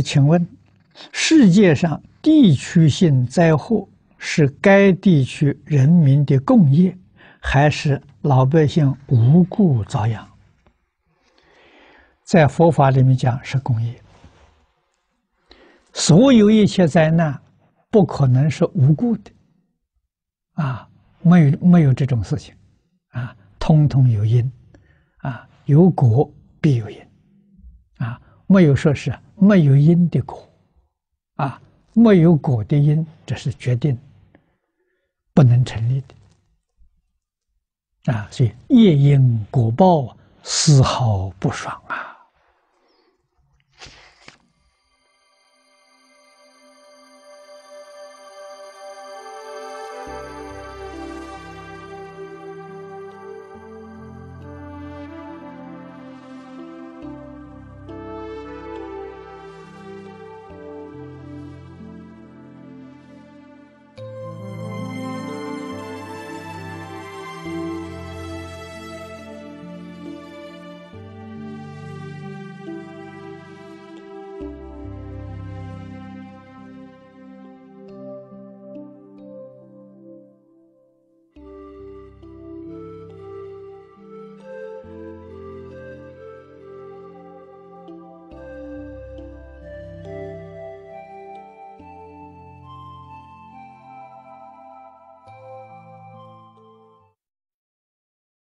请问，世界上地区性灾祸是该地区人民的共业，还是老百姓无故遭殃？在佛法里面讲是共业。所有一切灾难不可能是无故的，啊，没有没有这种事情，啊，通通有因，啊，有果必有因，啊，没有说是没有因的果，啊，没有果的因，这是决定不能成立的，啊，所以业因果报丝毫不爽啊。